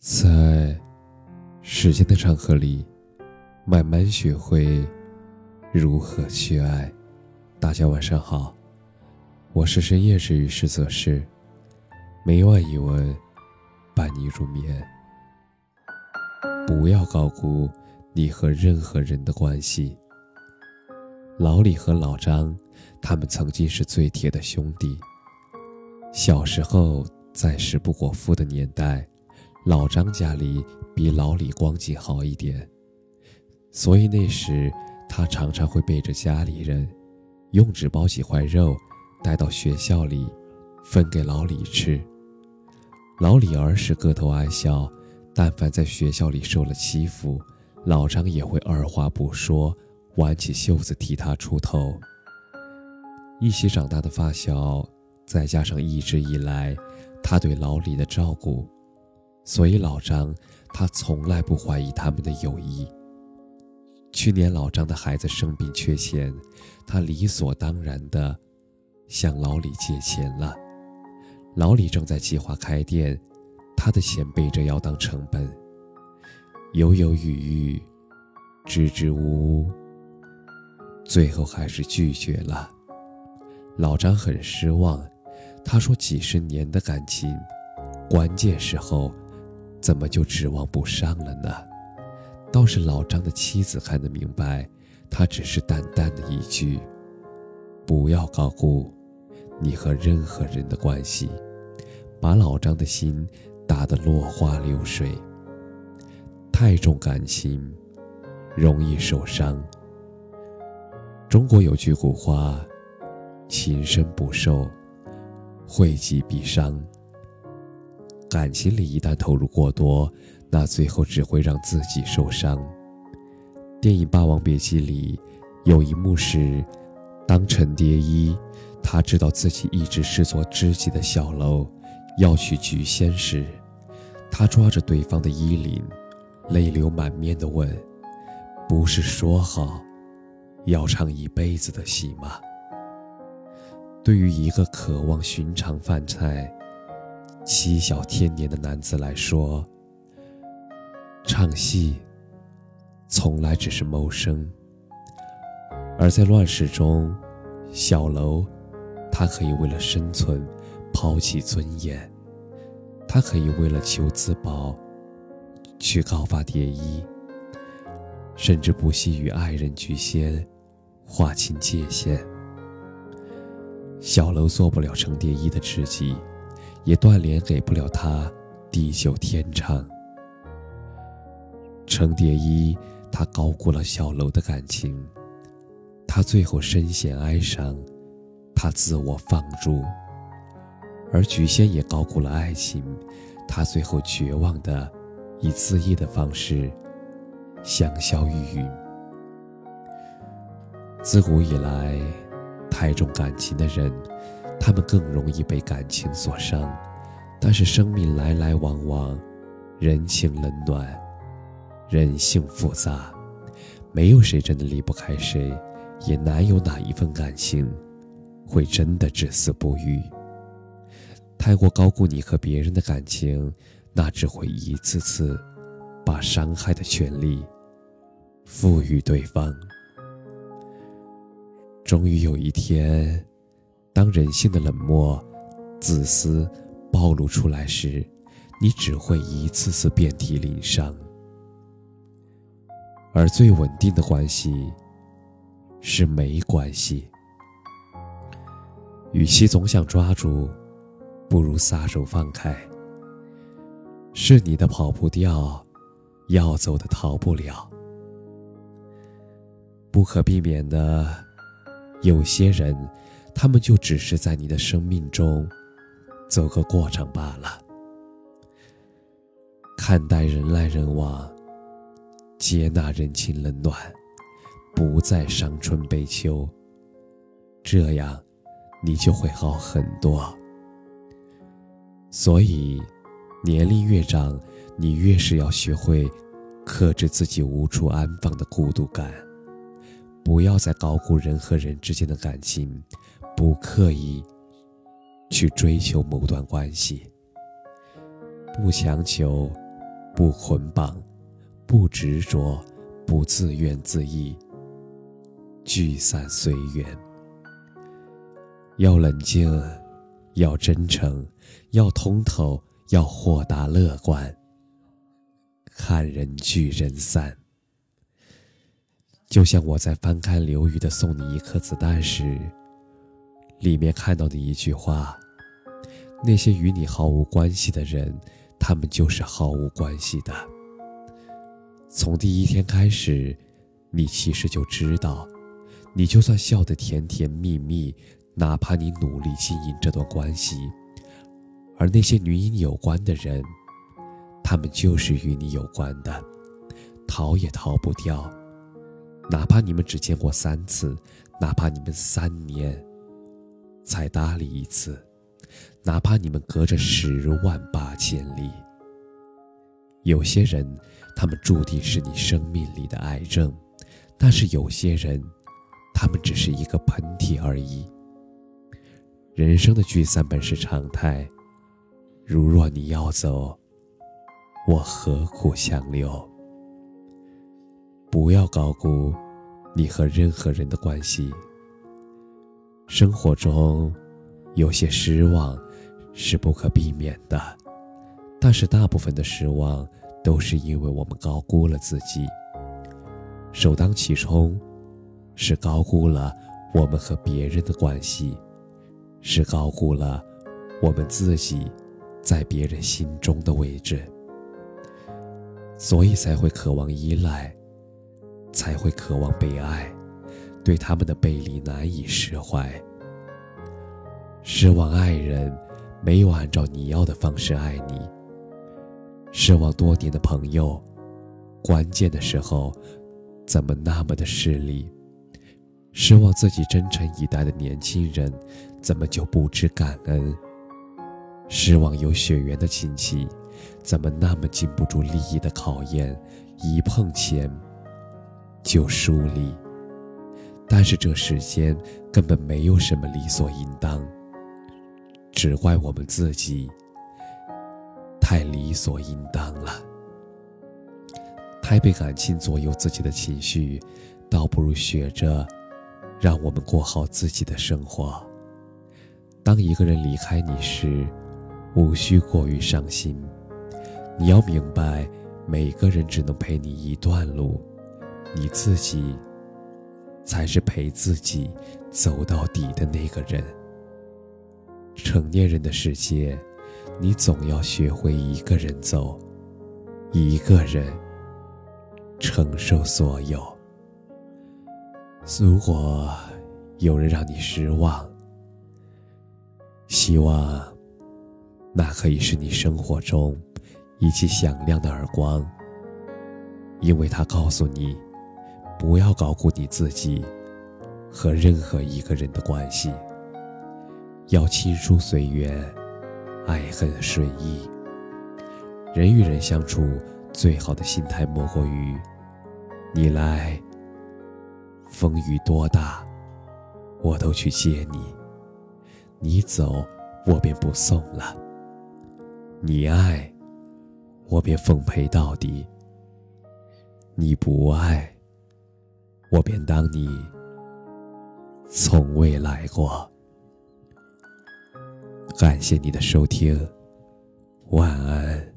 在时间的长河里，慢慢学会如何去爱。大家晚上好，我是深夜治愈师泽是每晚一文伴你入眠。不要高估你和任何人的关系。老李和老张，他们曾经是最铁的兄弟。小时候，在食不果腹的年代。老张家里比老李光景好一点，所以那时他常常会背着家里人，用纸包几块肉，带到学校里，分给老李吃。老李儿时个头矮小，但凡在学校里受了欺负，老张也会二话不说，挽起袖子替他出头。一起长大的发小，再加上一直以来他对老李的照顾。所以老张，他从来不怀疑他们的友谊。去年老张的孩子生病缺钱，他理所当然的向老李借钱了。老李正在计划开店，他的钱背着要当成本，犹犹豫豫，支支吾吾，最后还是拒绝了。老张很失望，他说：“几十年的感情，关键时候。”怎么就指望不上了呢？倒是老张的妻子看得明白，他只是淡淡的一句：“不要高估你和任何人的关系。”把老张的心打得落花流水。太重感情，容易受伤。中国有句古话：“情深不寿，惠及必伤。”感情里一旦投入过多，那最后只会让自己受伤。电影《霸王别姬》里有一幕是，当陈蝶衣他知道自己一直视作知己的小楼要娶菊仙时，他抓着对方的衣领，泪流满面地问：“不是说好要唱一辈子的戏吗？”对于一个渴望寻常饭菜。嬉笑天年的男子来说，唱戏从来只是谋生；而在乱世中，小楼他可以为了生存抛弃尊严，他可以为了求自保去告发蝶衣，甚至不惜与爱人菊仙划清界限。小楼做不了程蝶衣的知己。也断联给不了他地久天长。程蝶衣，他高估了小楼的感情，他最后深陷哀伤，他自我放逐；而菊仙也高估了爱情，他最后绝望的以恣意的方式香消玉殒。自古以来，太重感情的人。他们更容易被感情所伤，但是生命来来往往，人情冷暖，人性复杂，没有谁真的离不开谁，也难有哪一份感情会真的至死不渝。太过高估你和别人的感情，那只会一次次把伤害的权利赋予对方。终于有一天。当人性的冷漠、自私暴露出来时，你只会一次次遍体鳞伤。而最稳定的关系是没关系。与其总想抓住，不如撒手放开。是你的跑不掉，要走的逃不了。不可避免的，有些人。他们就只是在你的生命中走个过场罢了。看待人来人往，接纳人情冷暖，不再伤春悲秋。这样，你就会好很多。所以，年龄越长，你越是要学会克制自己无处安放的孤独感，不要再高估人和人之间的感情。不刻意去追求某段关系，不强求，不捆绑，不执着，不自怨自艾，聚散随缘。要冷静，要真诚，要通透，要豁达乐观。看人聚人散。就像我在翻开刘瑜的《送你一颗子弹》时，里面看到的一句话：“那些与你毫无关系的人，他们就是毫无关系的。”从第一天开始，你其实就知道，你就算笑得甜甜蜜蜜，哪怕你努力经营这段关系，而那些与你有关的人，他们就是与你有关的，逃也逃不掉。哪怕你们只见过三次，哪怕你们三年才搭理一次，哪怕你们隔着十万八千里，有些人，他们注定是你生命里的癌症；但是有些人，他们只是一个喷嚏而已。人生的聚散本是常态，如若你要走，我何苦强留？不要高估你和任何人的关系。生活中有些失望是不可避免的，但是大部分的失望都是因为我们高估了自己。首当其冲是高估了我们和别人的关系，是高估了我们自己在别人心中的位置，所以才会渴望依赖。才会渴望被爱，对他们的背离难以释怀。失望爱人没有按照你要的方式爱你。失望多年的朋友，关键的时候怎么那么的势利？失望自己真诚以待的年轻人，怎么就不知感恩？失望有血缘的亲戚，怎么那么经不住利益的考验？一碰钱。就疏离，但是这世间根本没有什么理所应当，只怪我们自己太理所应当了，太被感情左右自己的情绪，倒不如学着让我们过好自己的生活。当一个人离开你时，无需过于伤心，你要明白，每个人只能陪你一段路。你自己才是陪自己走到底的那个人。成年人的世界，你总要学会一个人走，一个人承受所有。如果有人让你失望，希望那可以是你生活中一记响亮的耳光，因为他告诉你。不要高估你自己和任何一个人的关系，要亲疏随缘，爱恨顺意。人与人相处，最好的心态莫过于：你来，风雨多大，我都去接你；你走，我便不送了；你爱，我便奉陪到底；你不爱。我便当你从未来过。感谢你的收听，晚安。